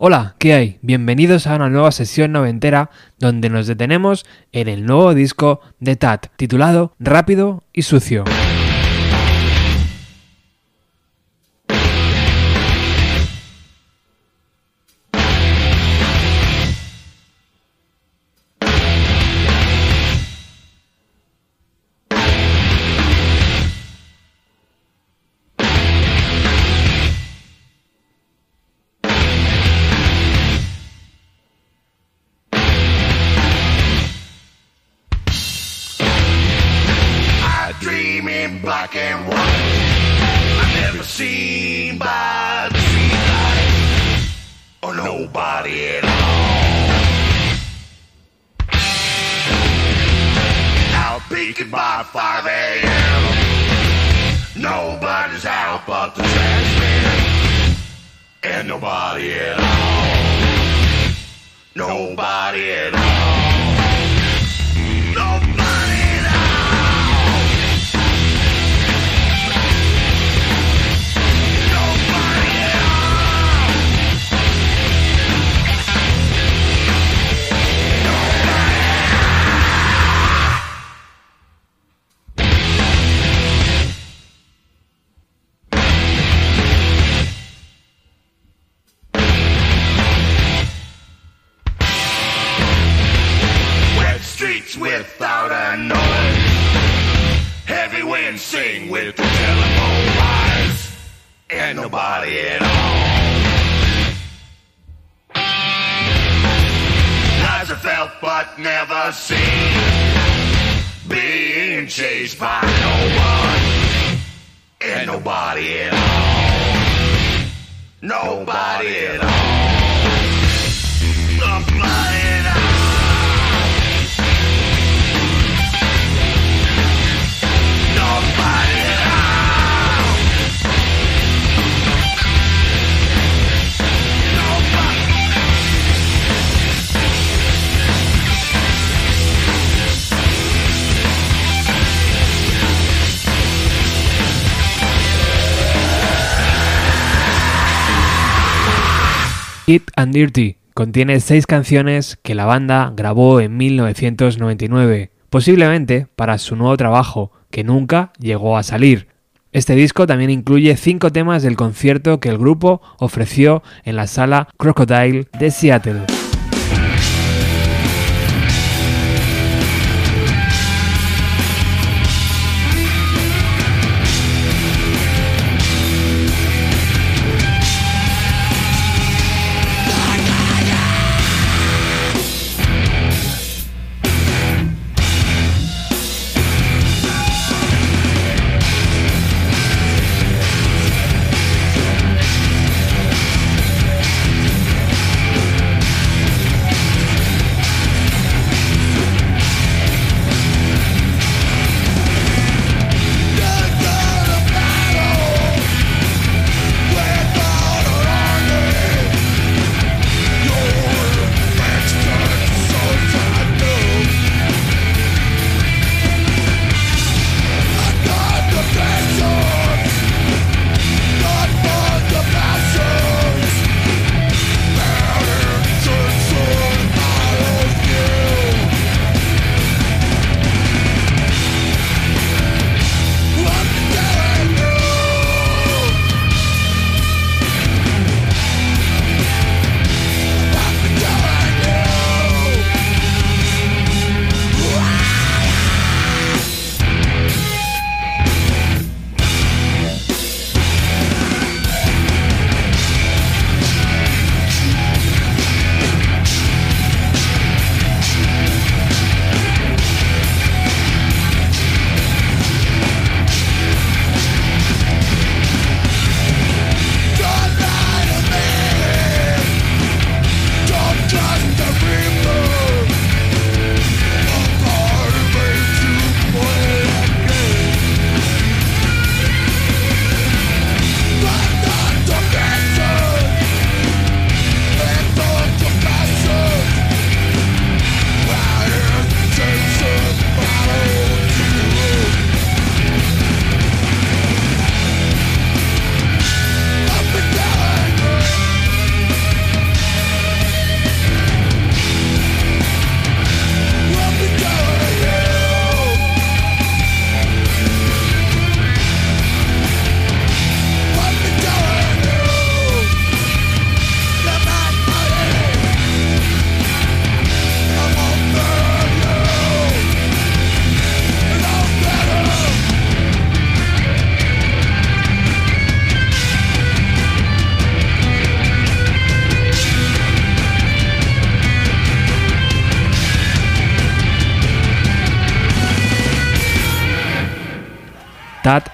Hola, ¿qué hay? Bienvenidos a una nueva sesión noventera donde nos detenemos en el nuevo disco de Tat, titulado Rápido y Sucio. It and Dirty contiene seis canciones que la banda grabó en 1999, posiblemente para su nuevo trabajo, que nunca llegó a salir. Este disco también incluye cinco temas del concierto que el grupo ofreció en la sala Crocodile de Seattle.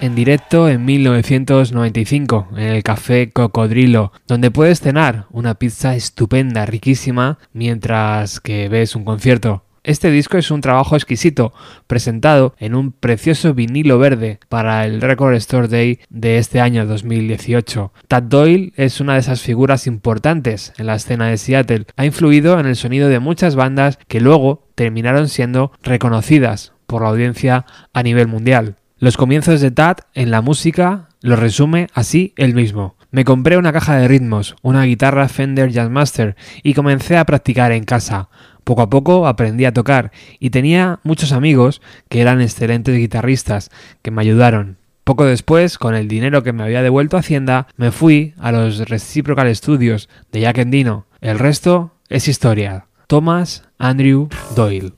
En directo en 1995 en el Café Cocodrilo, donde puedes cenar una pizza estupenda, riquísima, mientras que ves un concierto. Este disco es un trabajo exquisito, presentado en un precioso vinilo verde para el Record Store Day de este año 2018. Tad Doyle es una de esas figuras importantes en la escena de Seattle. Ha influido en el sonido de muchas bandas que luego terminaron siendo reconocidas por la audiencia a nivel mundial. Los comienzos de Tad en la música lo resume así él mismo. Me compré una caja de ritmos, una guitarra Fender Jazzmaster y comencé a practicar en casa. Poco a poco aprendí a tocar y tenía muchos amigos que eran excelentes guitarristas que me ayudaron. Poco después, con el dinero que me había devuelto Hacienda, me fui a los Reciprocal Studios de Jack Endino. El resto es historia. Thomas Andrew Doyle.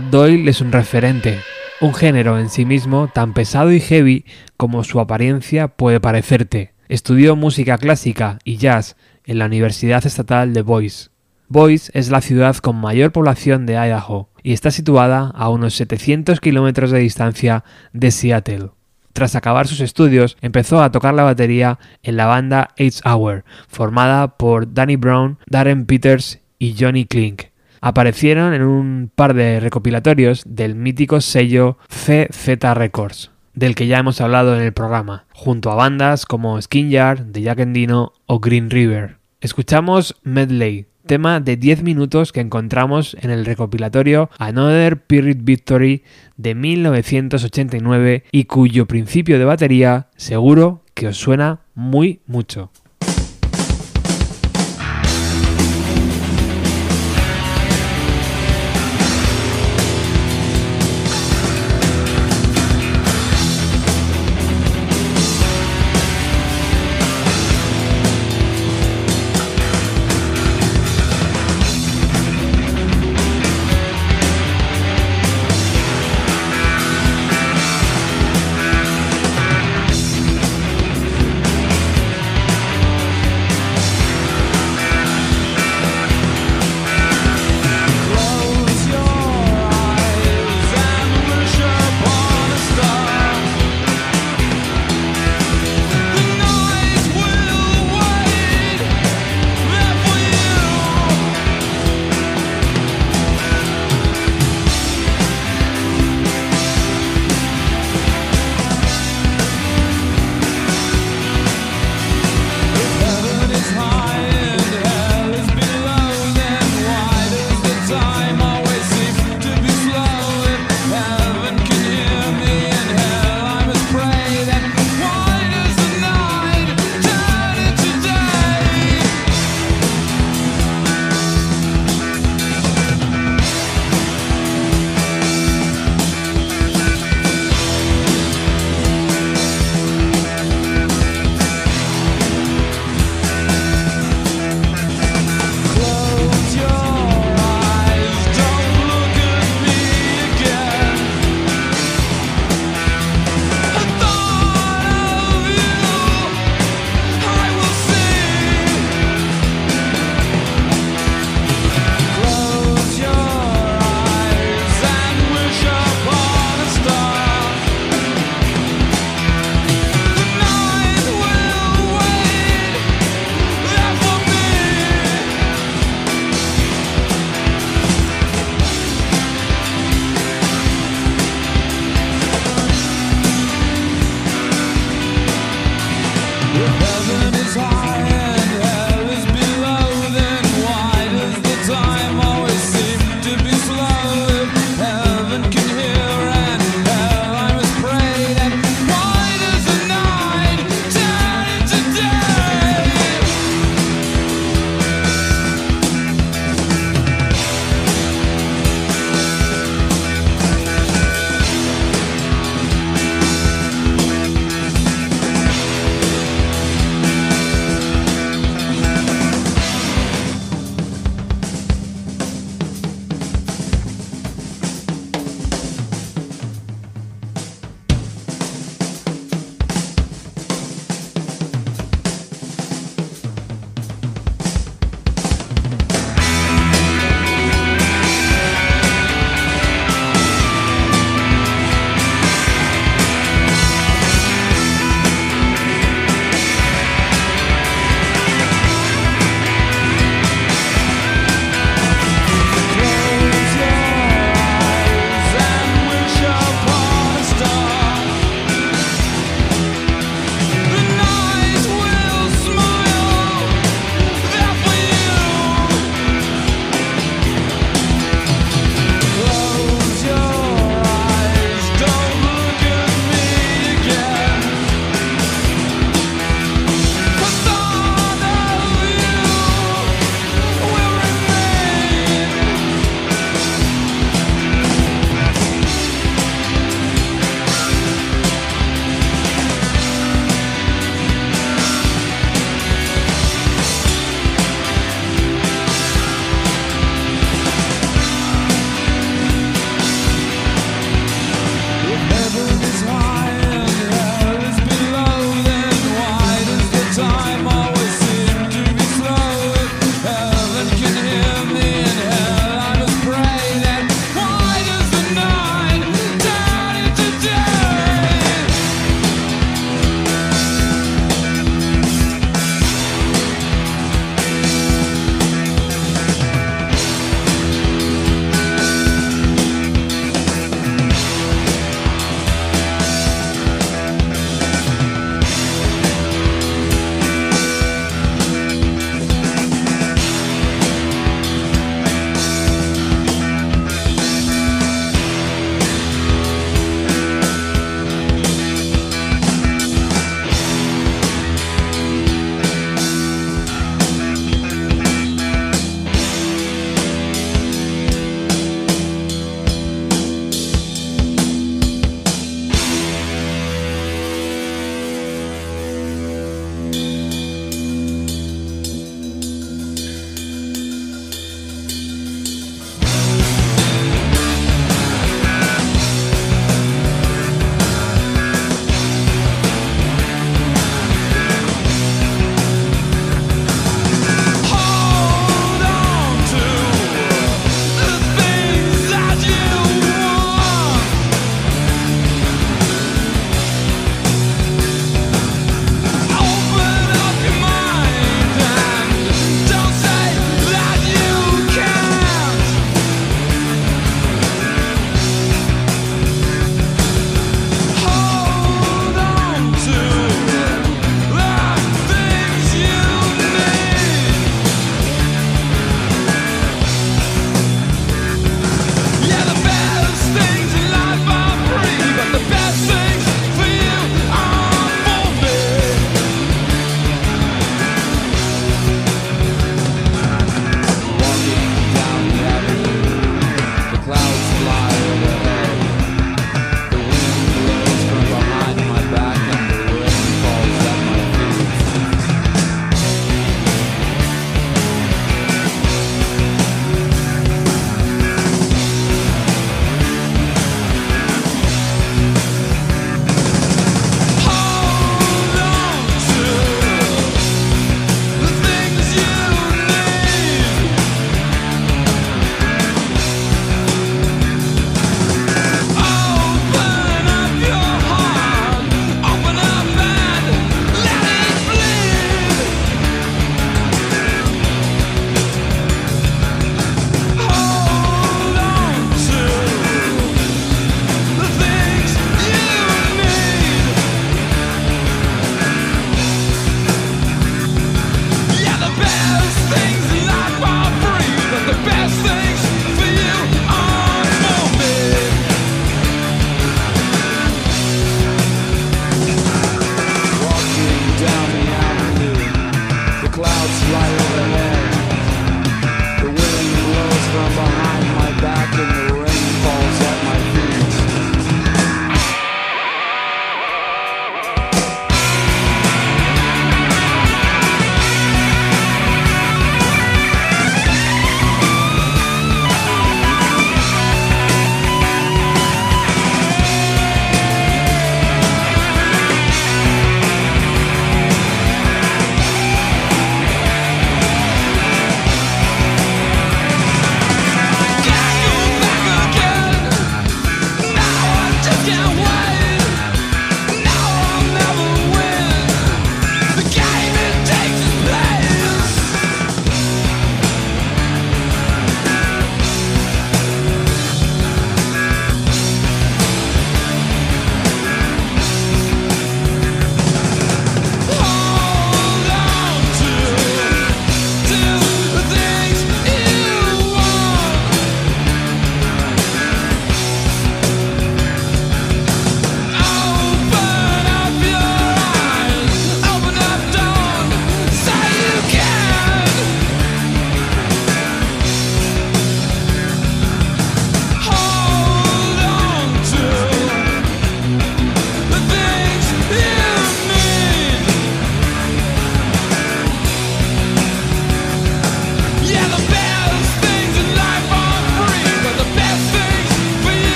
Doyle es un referente, un género en sí mismo tan pesado y heavy como su apariencia puede parecerte. Estudió música clásica y jazz en la Universidad Estatal de Boise. Boise es la ciudad con mayor población de Idaho y está situada a unos 700 kilómetros de distancia de Seattle. Tras acabar sus estudios, empezó a tocar la batería en la banda Eight Hour, formada por Danny Brown, Darren Peters y Johnny Klink aparecieron en un par de recopilatorios del mítico sello CZ Records, del que ya hemos hablado en el programa, junto a bandas como Skin Yard, The Jack Endino o Green River. Escuchamos Medley, tema de 10 minutos que encontramos en el recopilatorio Another Period Victory de 1989 y cuyo principio de batería seguro que os suena muy mucho.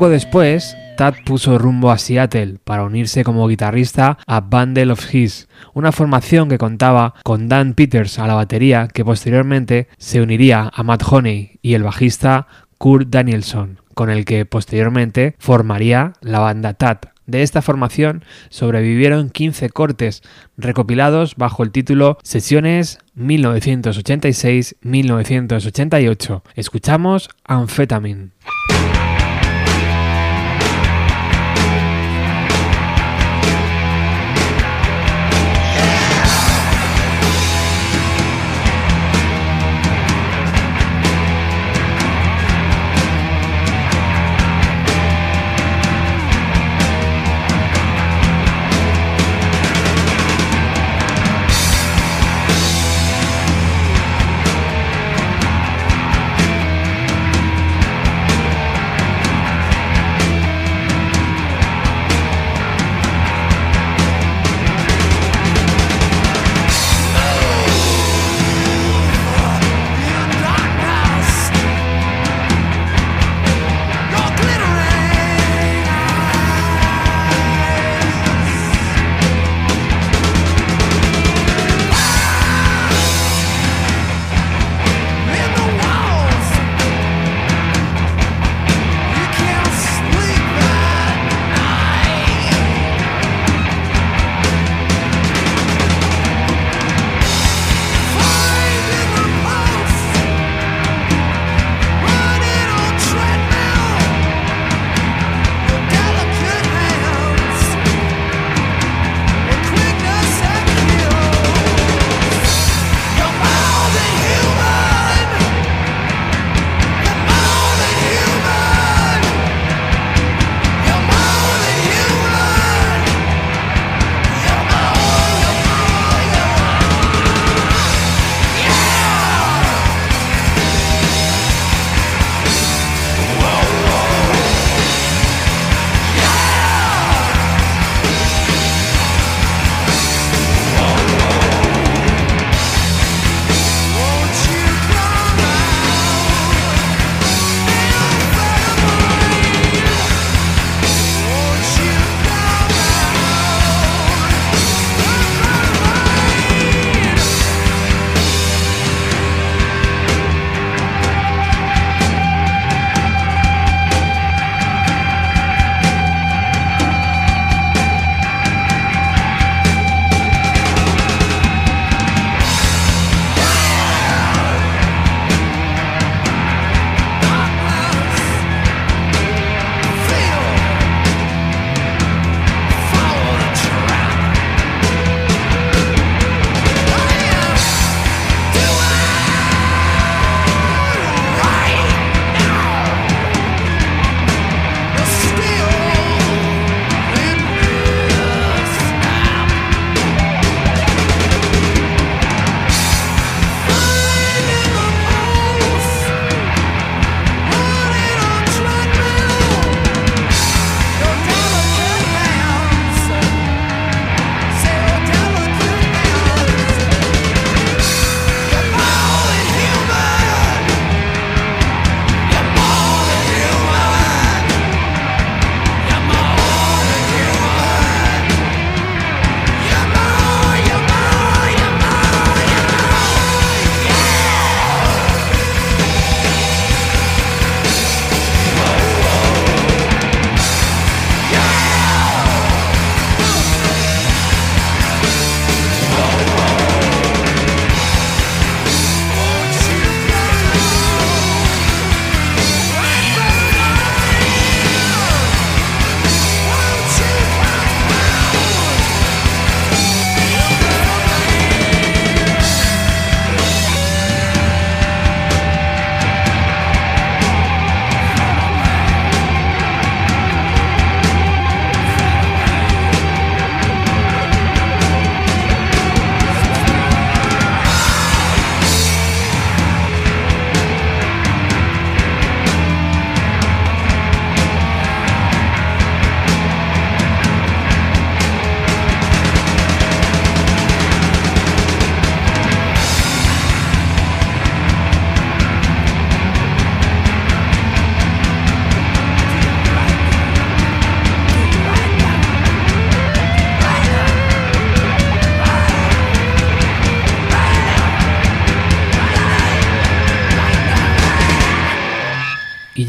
Poco después, Tad puso rumbo a Seattle para unirse como guitarrista a Bundle of His, una formación que contaba con Dan Peters a la batería que posteriormente se uniría a Matt Honey y el bajista Kurt Danielson, con el que posteriormente formaría la banda Tad. De esta formación sobrevivieron 15 cortes recopilados bajo el título Sesiones 1986-1988. Escuchamos Amphetamine.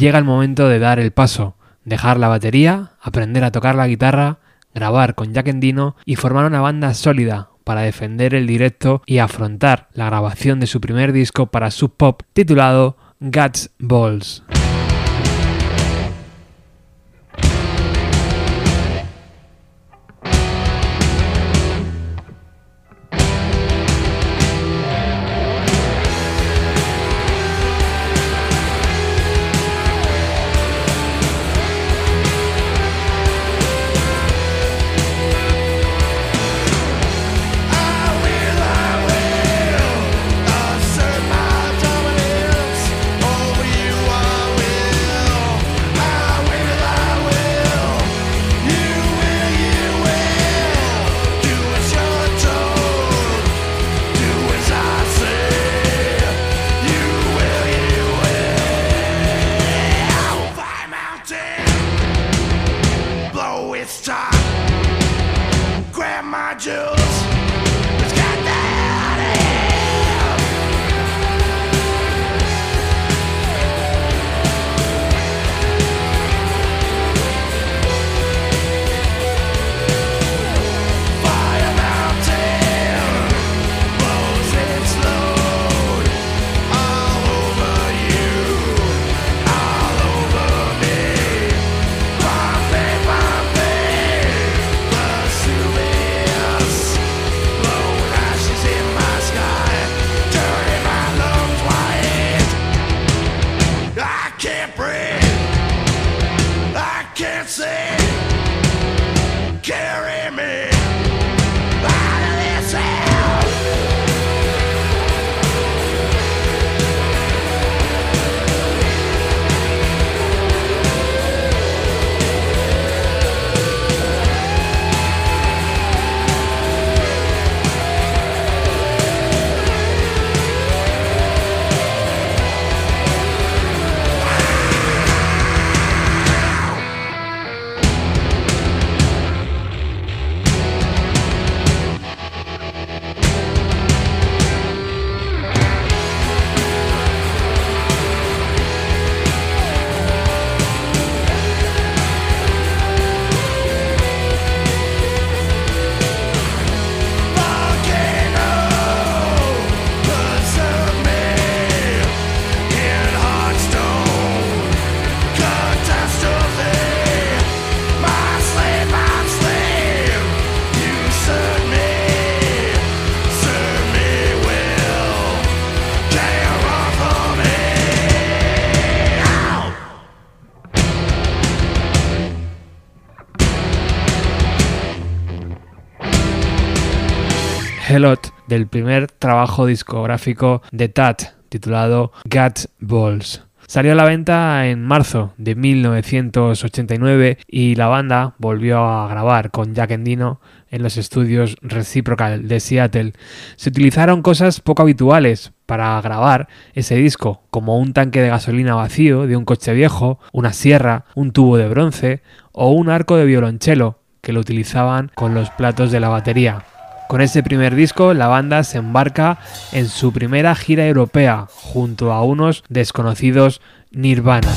Llega el momento de dar el paso, dejar la batería, aprender a tocar la guitarra, grabar con Jack Endino y formar una banda sólida para defender el directo y afrontar la grabación de su primer disco para Sub Pop titulado Guts Balls. It's time. Grab my jewels. Del primer trabajo discográfico de Tat titulado Gut Balls. Salió a la venta en marzo de 1989 y la banda volvió a grabar con Jack Endino en los estudios Reciprocal de Seattle. Se utilizaron cosas poco habituales para grabar ese disco, como un tanque de gasolina vacío de un coche viejo, una sierra, un tubo de bronce o un arco de violonchelo que lo utilizaban con los platos de la batería. Con ese primer disco, la banda se embarca en su primera gira europea junto a unos desconocidos Nirvana.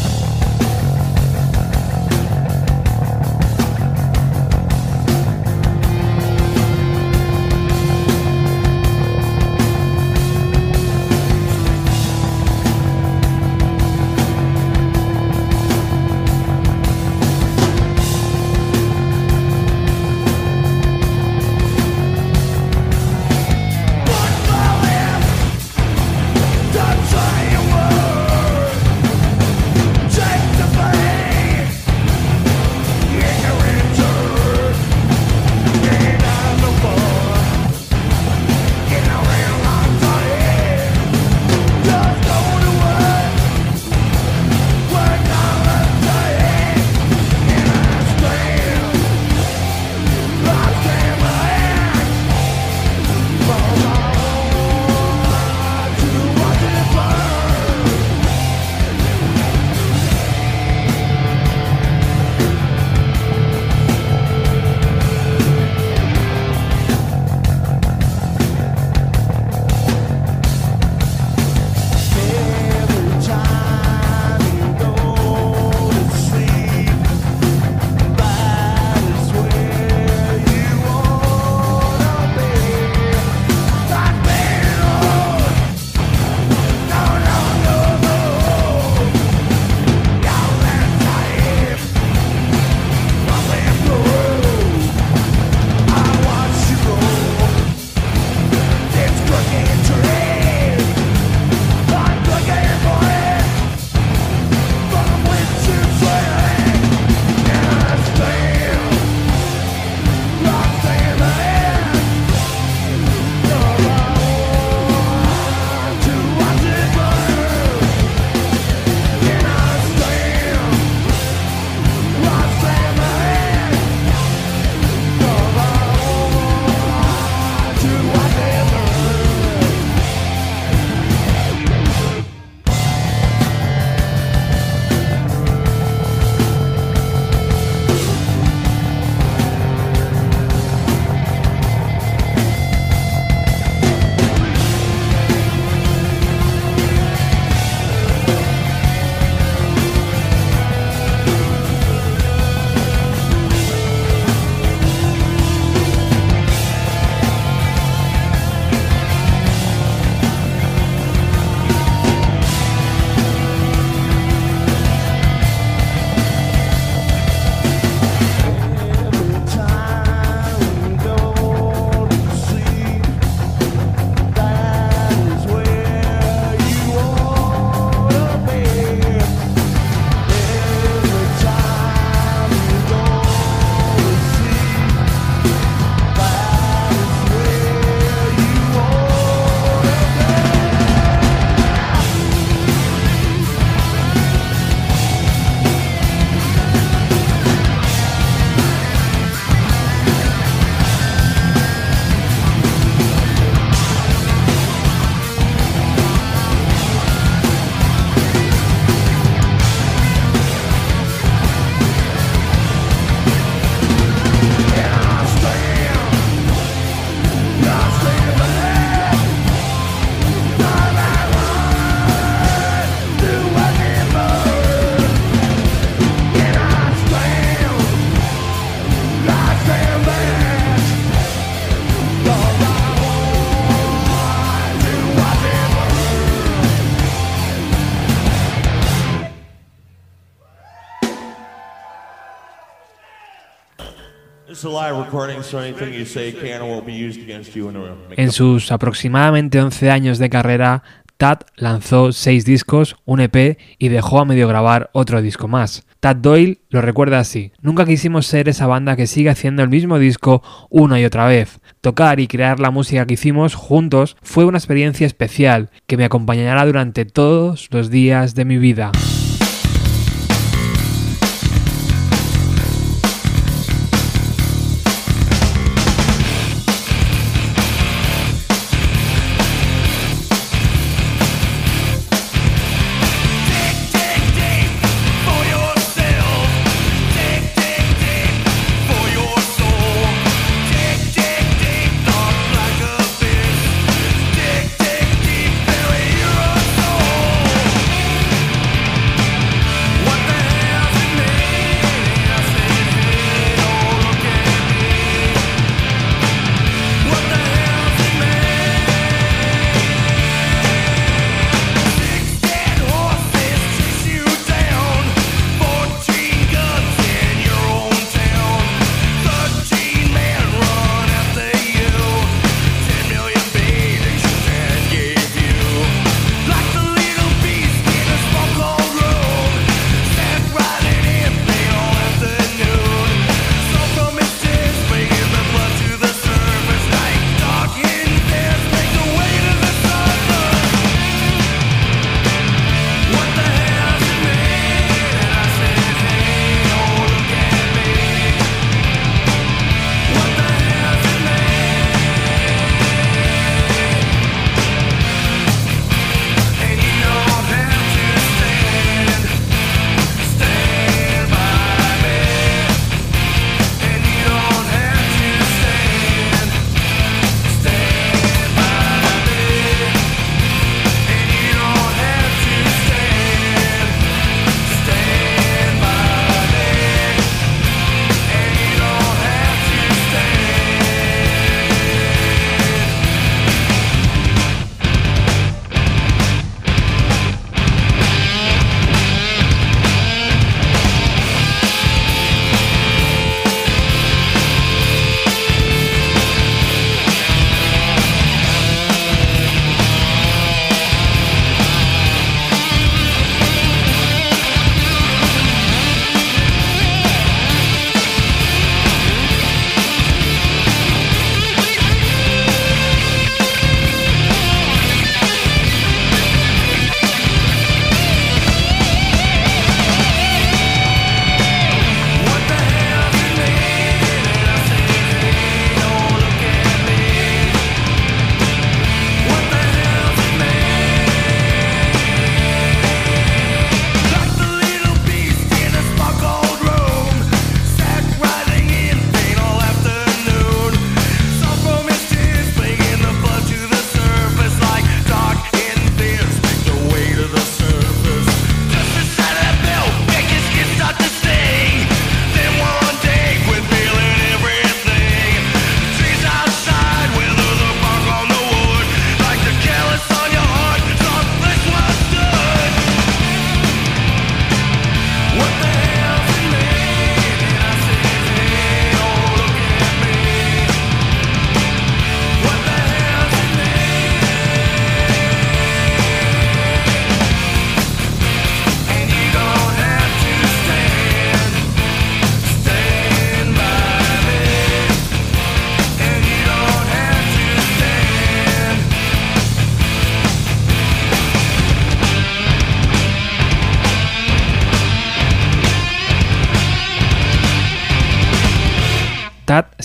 En sus aproximadamente 11 años de carrera, Tad lanzó 6 discos, un EP y dejó a medio grabar otro disco más. Tad Doyle lo recuerda así, nunca quisimos ser esa banda que sigue haciendo el mismo disco una y otra vez. Tocar y crear la música que hicimos juntos fue una experiencia especial que me acompañará durante todos los días de mi vida.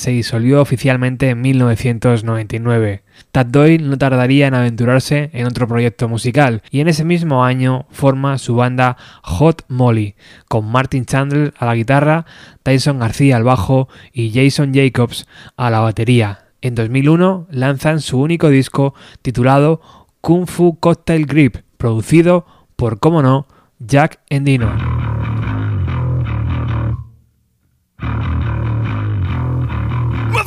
Se disolvió oficialmente en 1999. Tad Doyle no tardaría en aventurarse en otro proyecto musical y en ese mismo año forma su banda Hot Molly, con Martin Chandler a la guitarra, Tyson García al bajo y Jason Jacobs a la batería. En 2001 lanzan su único disco titulado Kung Fu Cocktail Grip, producido por, como no, Jack Endino.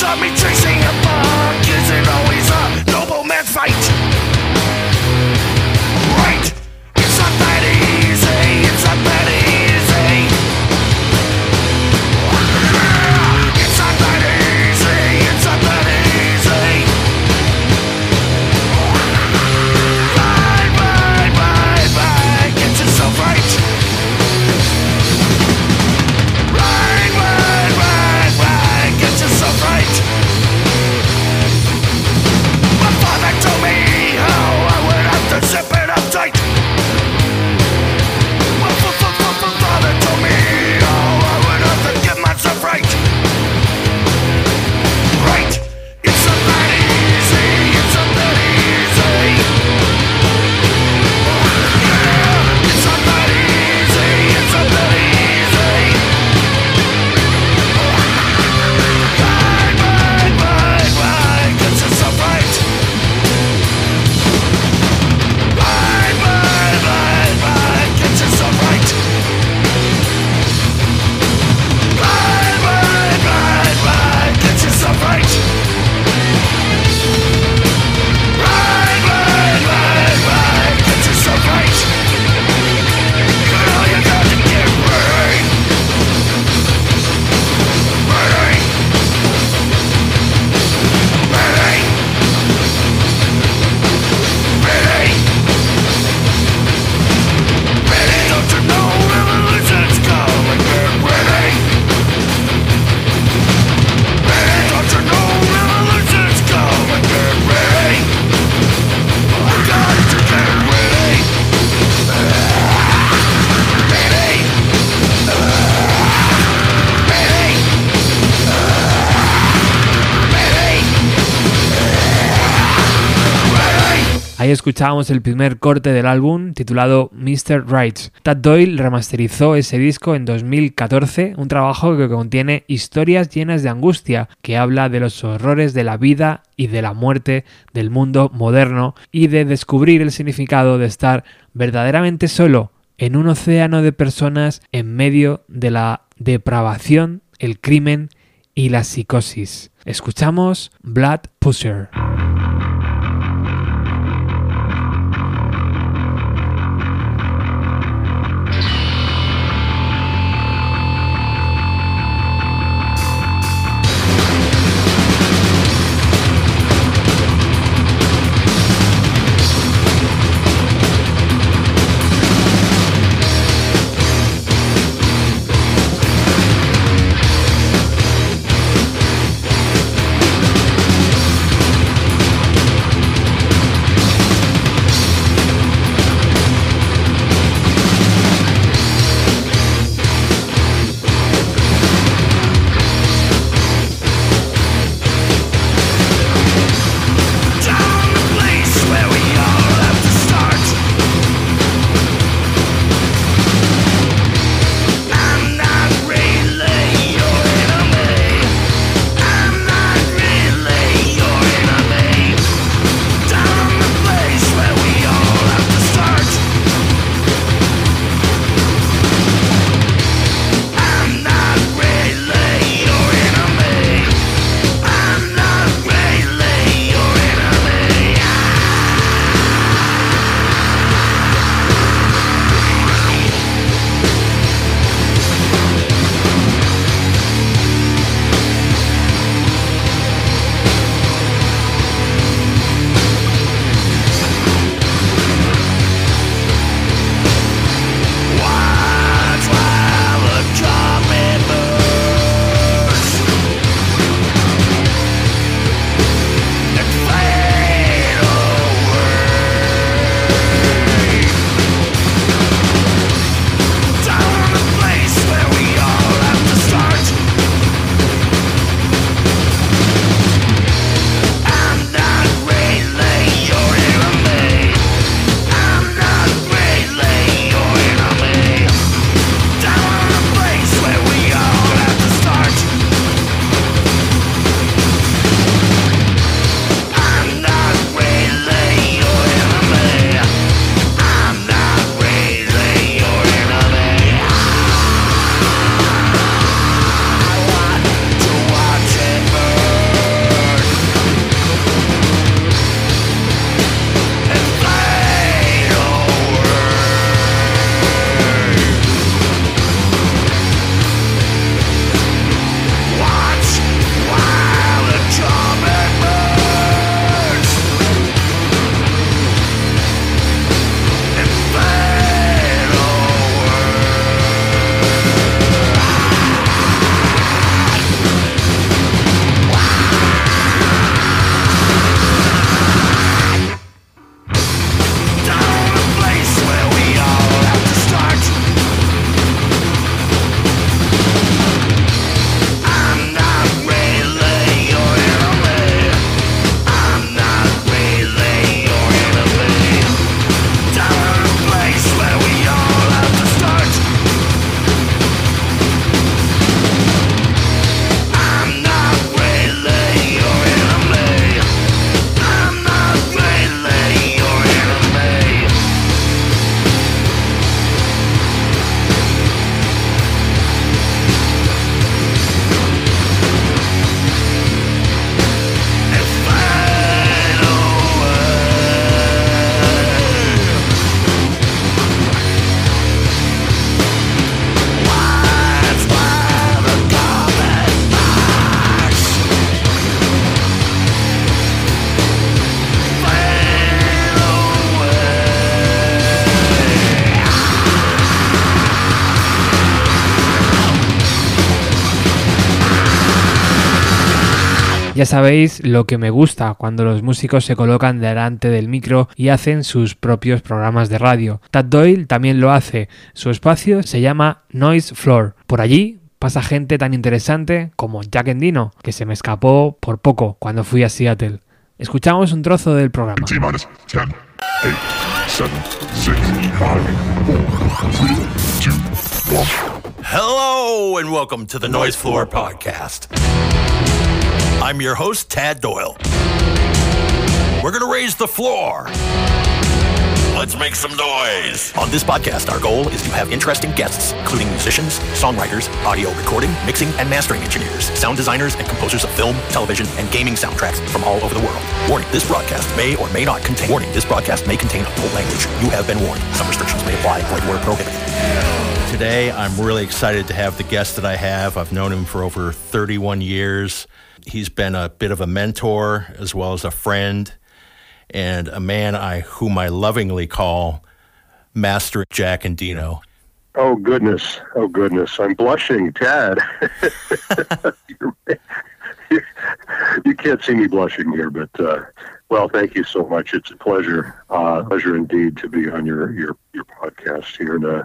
Stop me chasing Escuchábamos el primer corte del álbum titulado Mr. Rights. Tad Doyle remasterizó ese disco en 2014, un trabajo que contiene historias llenas de angustia, que habla de los horrores de la vida y de la muerte del mundo moderno y de descubrir el significado de estar verdaderamente solo en un océano de personas en medio de la depravación, el crimen y la psicosis. Escuchamos Blood Pusher. Ya sabéis lo que me gusta cuando los músicos se colocan delante del micro y hacen sus propios programas de radio. Tad Doyle también lo hace. Su espacio se llama Noise Floor. Por allí pasa gente tan interesante como Jack Endino, que se me escapó por poco cuando fui a Seattle. Escuchamos un trozo del programa. Hello and welcome to the Noise Floor Podcast. I'm your host, Tad Doyle. We're going to raise the floor. Let's make some noise. On this podcast, our goal is to have interesting guests, including musicians, songwriters, audio recording, mixing, and mastering engineers, sound designers, and composers of film, television, and gaming soundtracks from all over the world. Warning, this broadcast may or may not contain. Warning, this broadcast may contain adult language. You have been warned. Some restrictions may apply. Void where prohibited. Today, I'm really excited to have the guest that I have. I've known him for over 31 years. He's been a bit of a mentor as well as a friend and a man I whom I lovingly call Master Jack and Dino. Oh goodness! Oh goodness! I'm blushing, Tad. you can't see me blushing here, but uh, well, thank you so much. It's a pleasure, uh, pleasure indeed to be on your your your podcast here. And uh,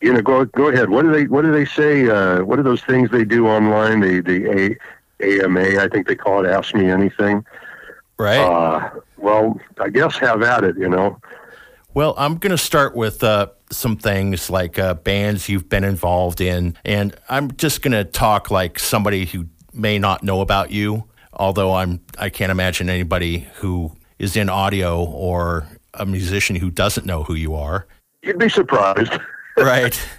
you know, go go ahead. What do they What do they say? Uh, what are those things they do online? The the AMA, I think they call it. Ask me anything. Right. Uh, well, I guess have at it. You know. Well, I'm going to start with uh, some things like uh, bands you've been involved in, and I'm just going to talk like somebody who may not know about you. Although I'm, I can't imagine anybody who is in audio or a musician who doesn't know who you are. You'd be surprised. Right.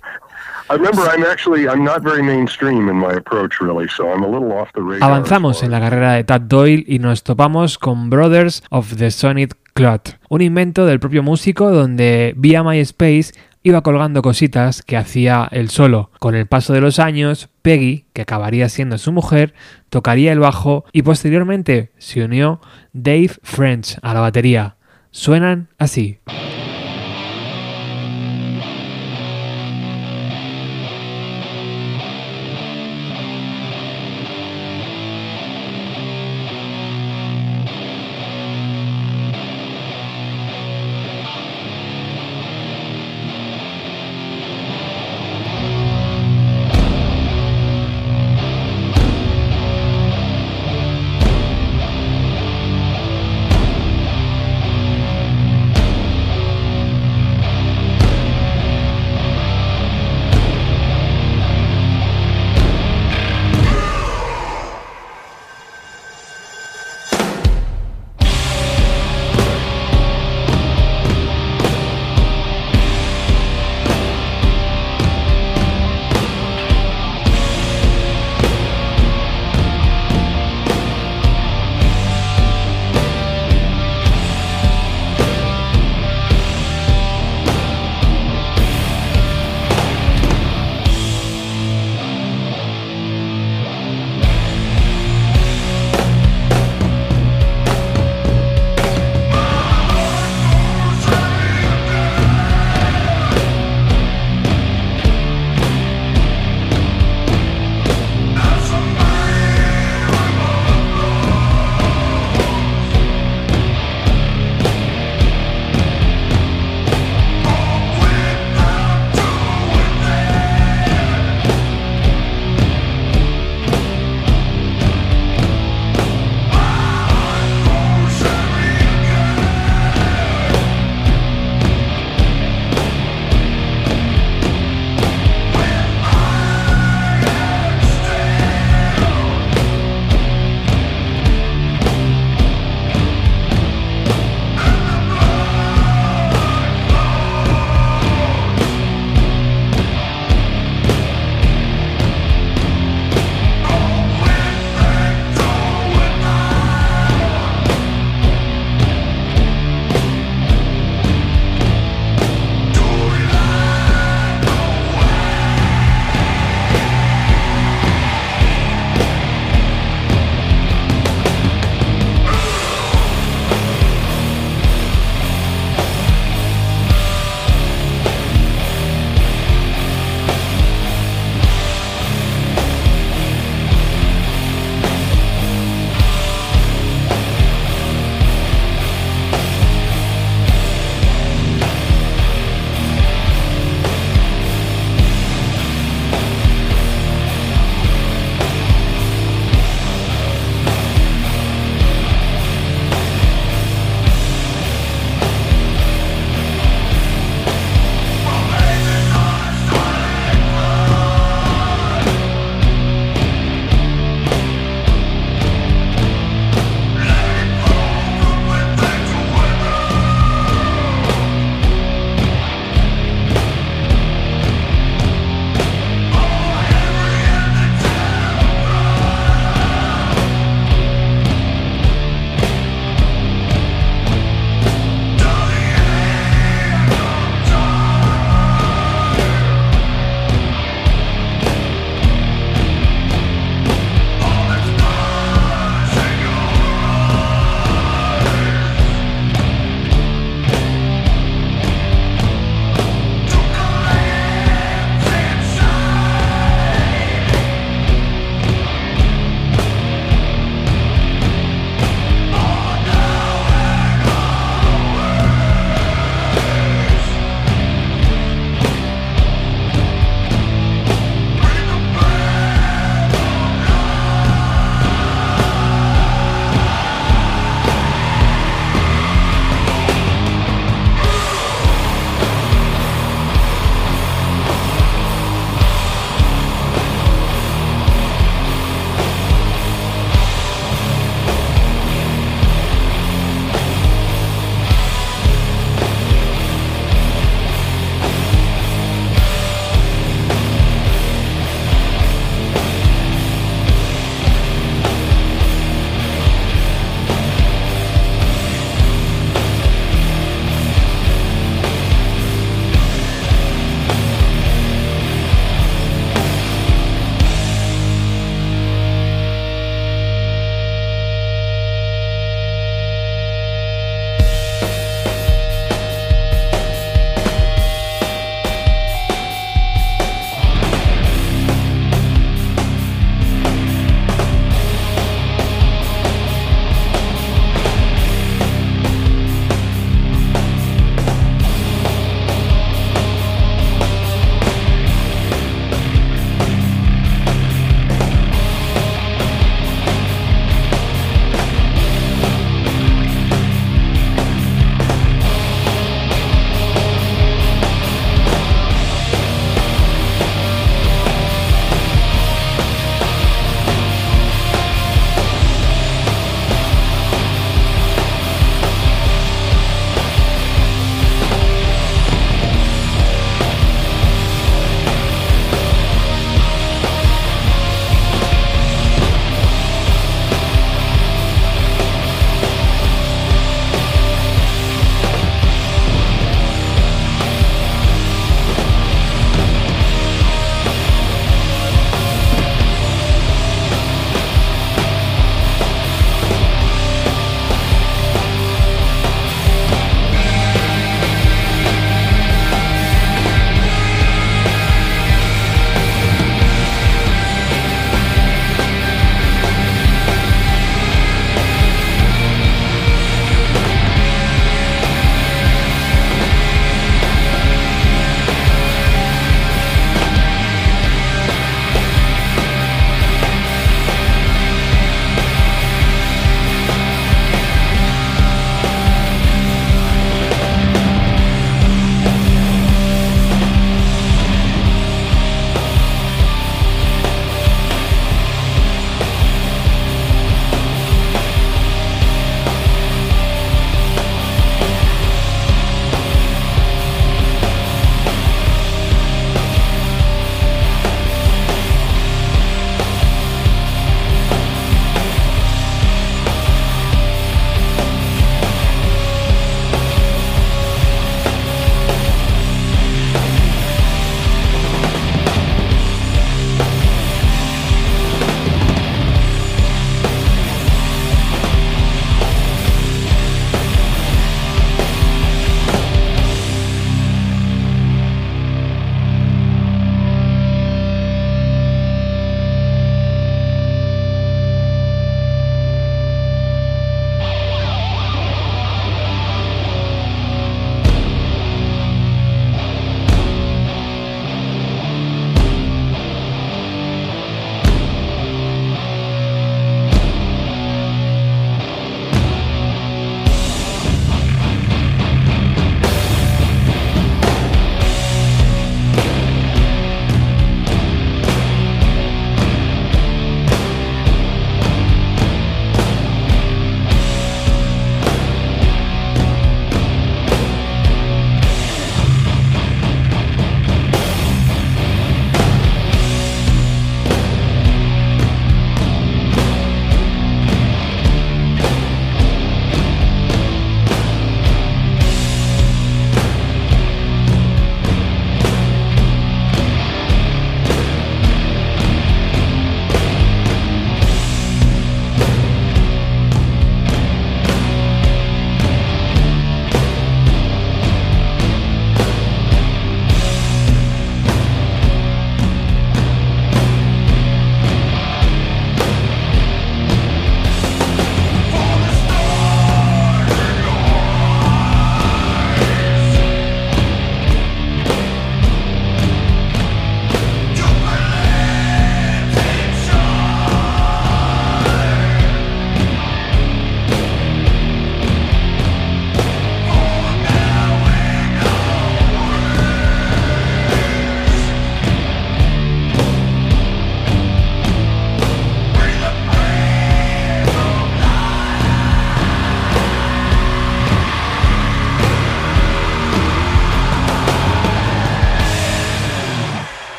Avanzamos en la carrera de Tad Doyle y nos topamos con Brothers of the Sonic Cloud, un invento del propio músico donde vía MySpace iba colgando cositas que hacía él solo. Con el paso de los años, Peggy, que acabaría siendo su mujer, tocaría el bajo y posteriormente se unió Dave French a la batería. Suenan así.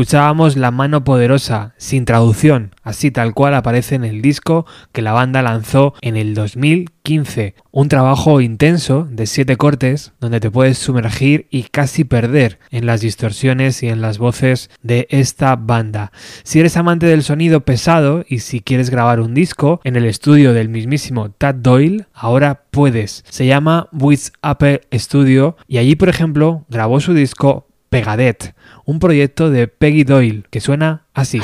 Escuchábamos La mano poderosa, sin traducción, así tal cual aparece en el disco que la banda lanzó en el 2015. Un trabajo intenso de siete cortes donde te puedes sumergir y casi perder en las distorsiones y en las voces de esta banda. Si eres amante del sonido pesado y si quieres grabar un disco en el estudio del mismísimo Tad Doyle, ahora puedes. Se llama With Upper Studio y allí, por ejemplo, grabó su disco Pegadet, un proyecto de Peggy Doyle que suena así.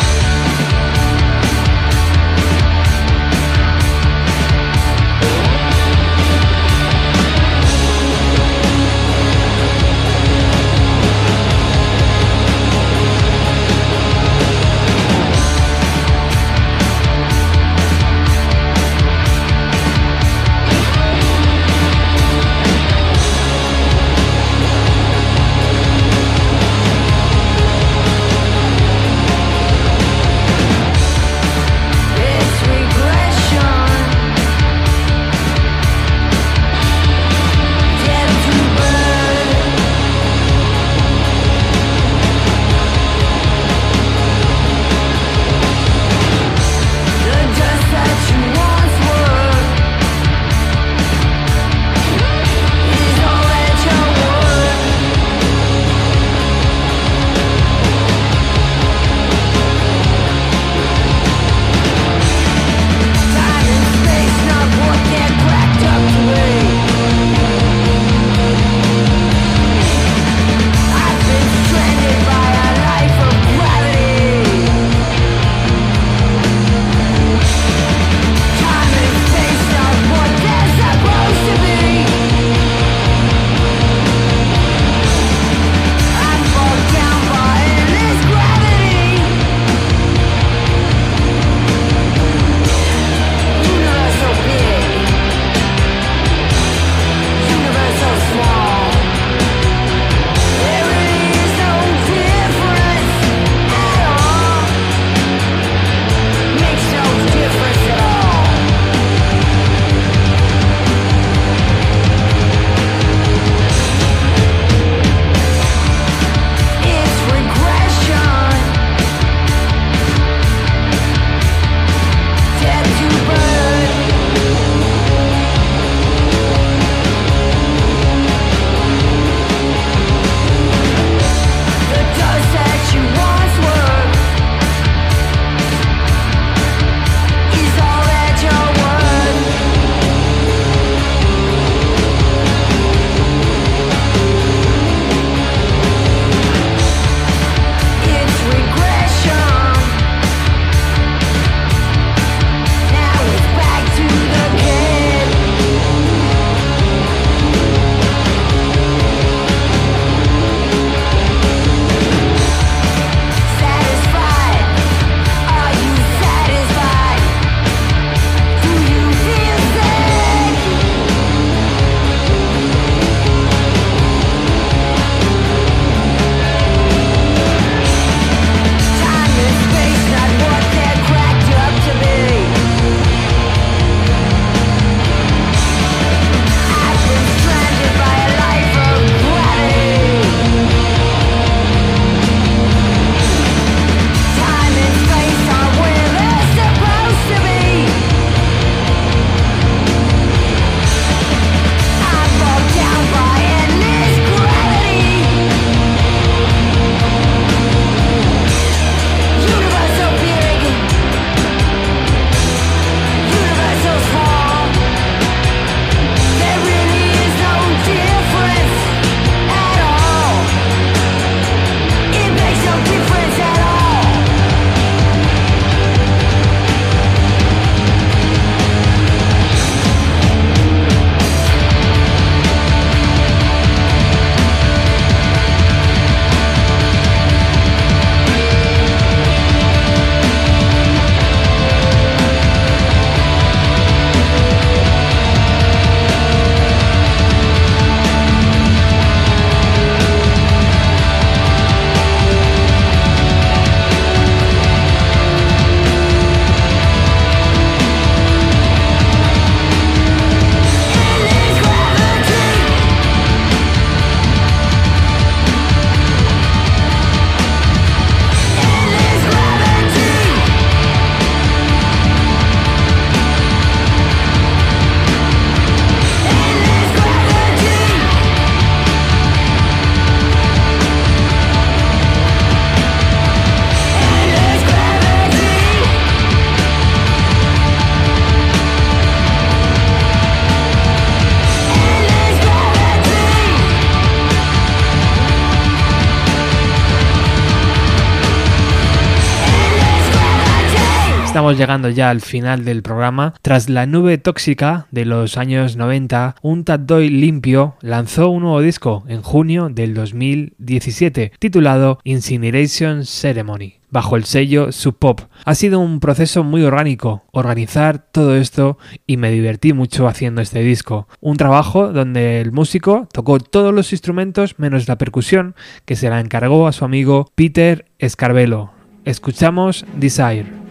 Estamos llegando ya al final del programa. Tras la nube tóxica de los años 90, un Doyle limpio lanzó un nuevo disco en junio del 2017, titulado Incineration Ceremony bajo el sello Sub Pop. Ha sido un proceso muy orgánico organizar todo esto y me divertí mucho haciendo este disco. Un trabajo donde el músico tocó todos los instrumentos menos la percusión que se la encargó a su amigo Peter Escarbelo. Escuchamos Desire.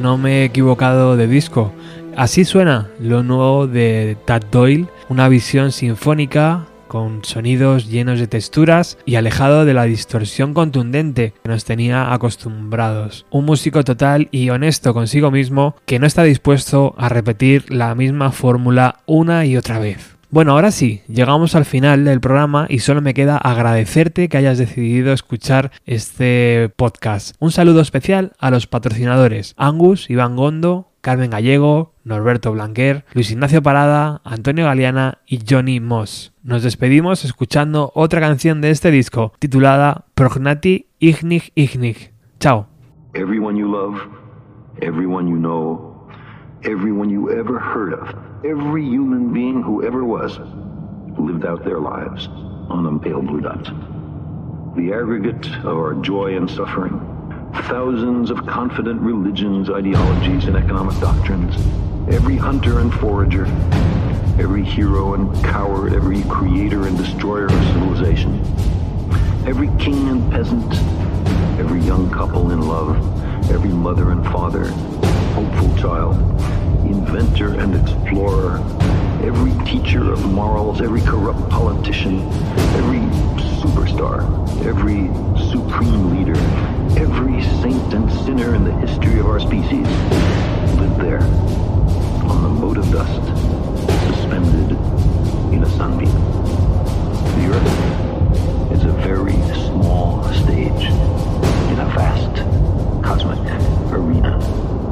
No, me he equivocado de disco. Así suena lo nuevo de Tad Doyle, una visión sinfónica con sonidos llenos de texturas y alejado de la distorsión contundente que nos tenía acostumbrados. Un músico total y honesto consigo mismo que no está dispuesto a repetir la misma fórmula una y otra vez. Bueno, ahora sí, llegamos al final del programa y solo me queda agradecerte que hayas decidido escuchar este podcast. Un saludo especial a los patrocinadores Angus, Iván Gondo, Carmen Gallego, Norberto Blanquer, Luis Ignacio Parada, Antonio Galeana y Johnny Moss. Nos despedimos escuchando otra canción de este disco titulada Prognati Ignig Ignig. Chao. Everyone you love, everyone you know, everyone you ever heard of, every human being who ever was, lived out their lives on a pale blue dot. The aggregate of our joy and suffering, thousands of confident religions, ideologies, and economic doctrines, every hunter and forager, every hero and coward, every creator and destroyer of civilization, every king and peasant, every young couple in love, every mother and father, hopeful child, inventor and explorer, every teacher of morals, every corrupt politician, every superstar, every supreme leader, every saint and sinner in the history of our species lived there on the mote of dust, suspended in a sunbeam. The Earth is a very small stage in a vast cosmic arena.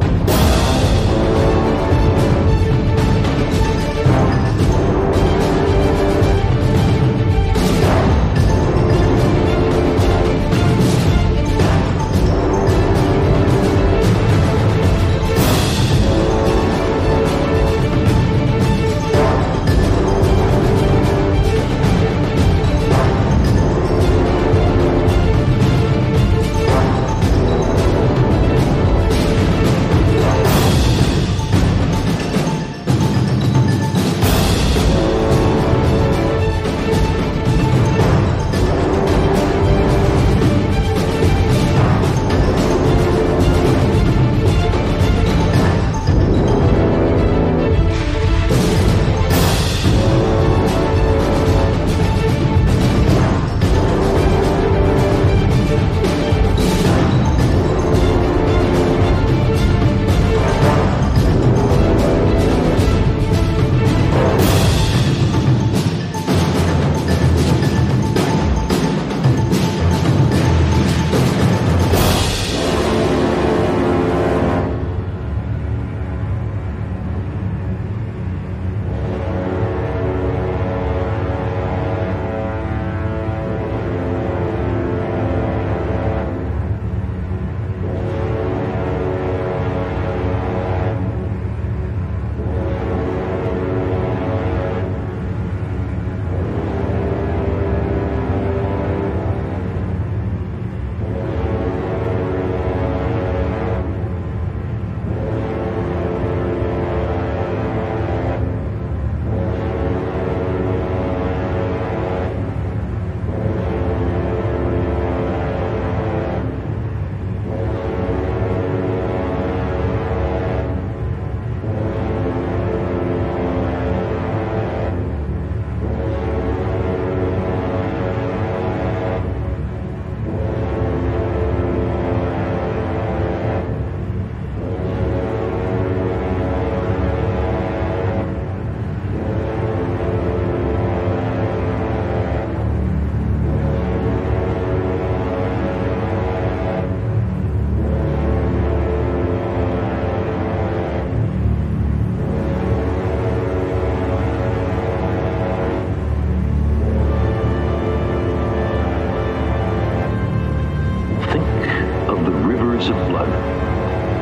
Of blood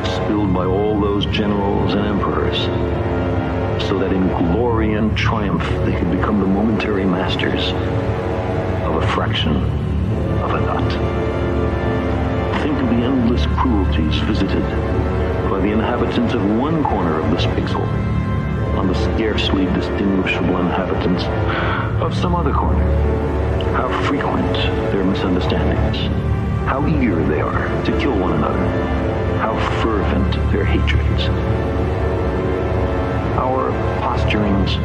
spilled by all those generals and emperors, so that in glory and triumph they could become the momentary masters of a fraction of a dot. Think of the endless cruelties visited by the inhabitants of one corner of this pixel on the scarcely distinguishable inhabitants of some other corner. How frequent their misunderstandings how eager they are to kill one another, how fervent their hatreds. Our posturings,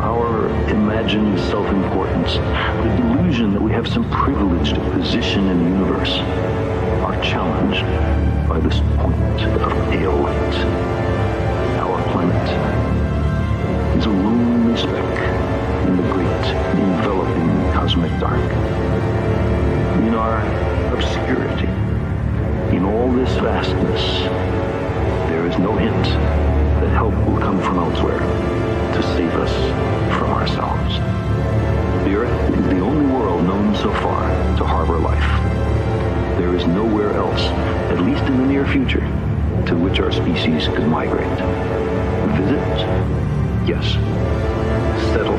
our imagined self-importance, the delusion that we have some privileged position in the universe, are challenged by this point of pale light. Our planet is a lonely speck in the great enveloping cosmic dark. In our obscurity, in all this vastness, there is no hint that help will come from elsewhere to save us from ourselves. The Earth is the only world known so far to harbor life. There is nowhere else, at least in the near future, to which our species could migrate. Visit? Yes. Settle?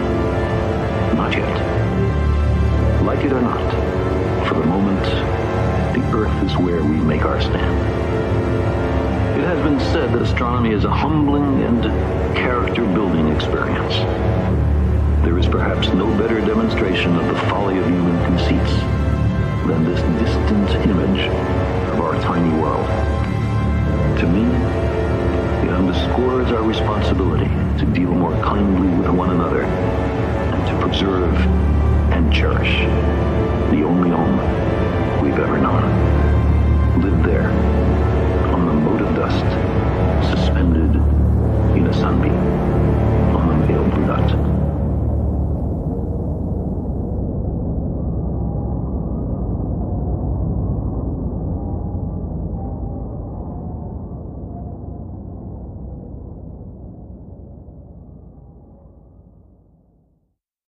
Not yet. Like it or not, for the moment, the Earth is where we make our stand. It has been said that astronomy is a humbling and character-building experience. There is perhaps no better demonstration of the folly of human conceits than this distant image of our tiny world. To me, it underscores our responsibility to deal more kindly with one another and to preserve and cherish the only home we've ever known. Lived there, on the moat of dust, suspended in a sunbeam, on the veiled nut.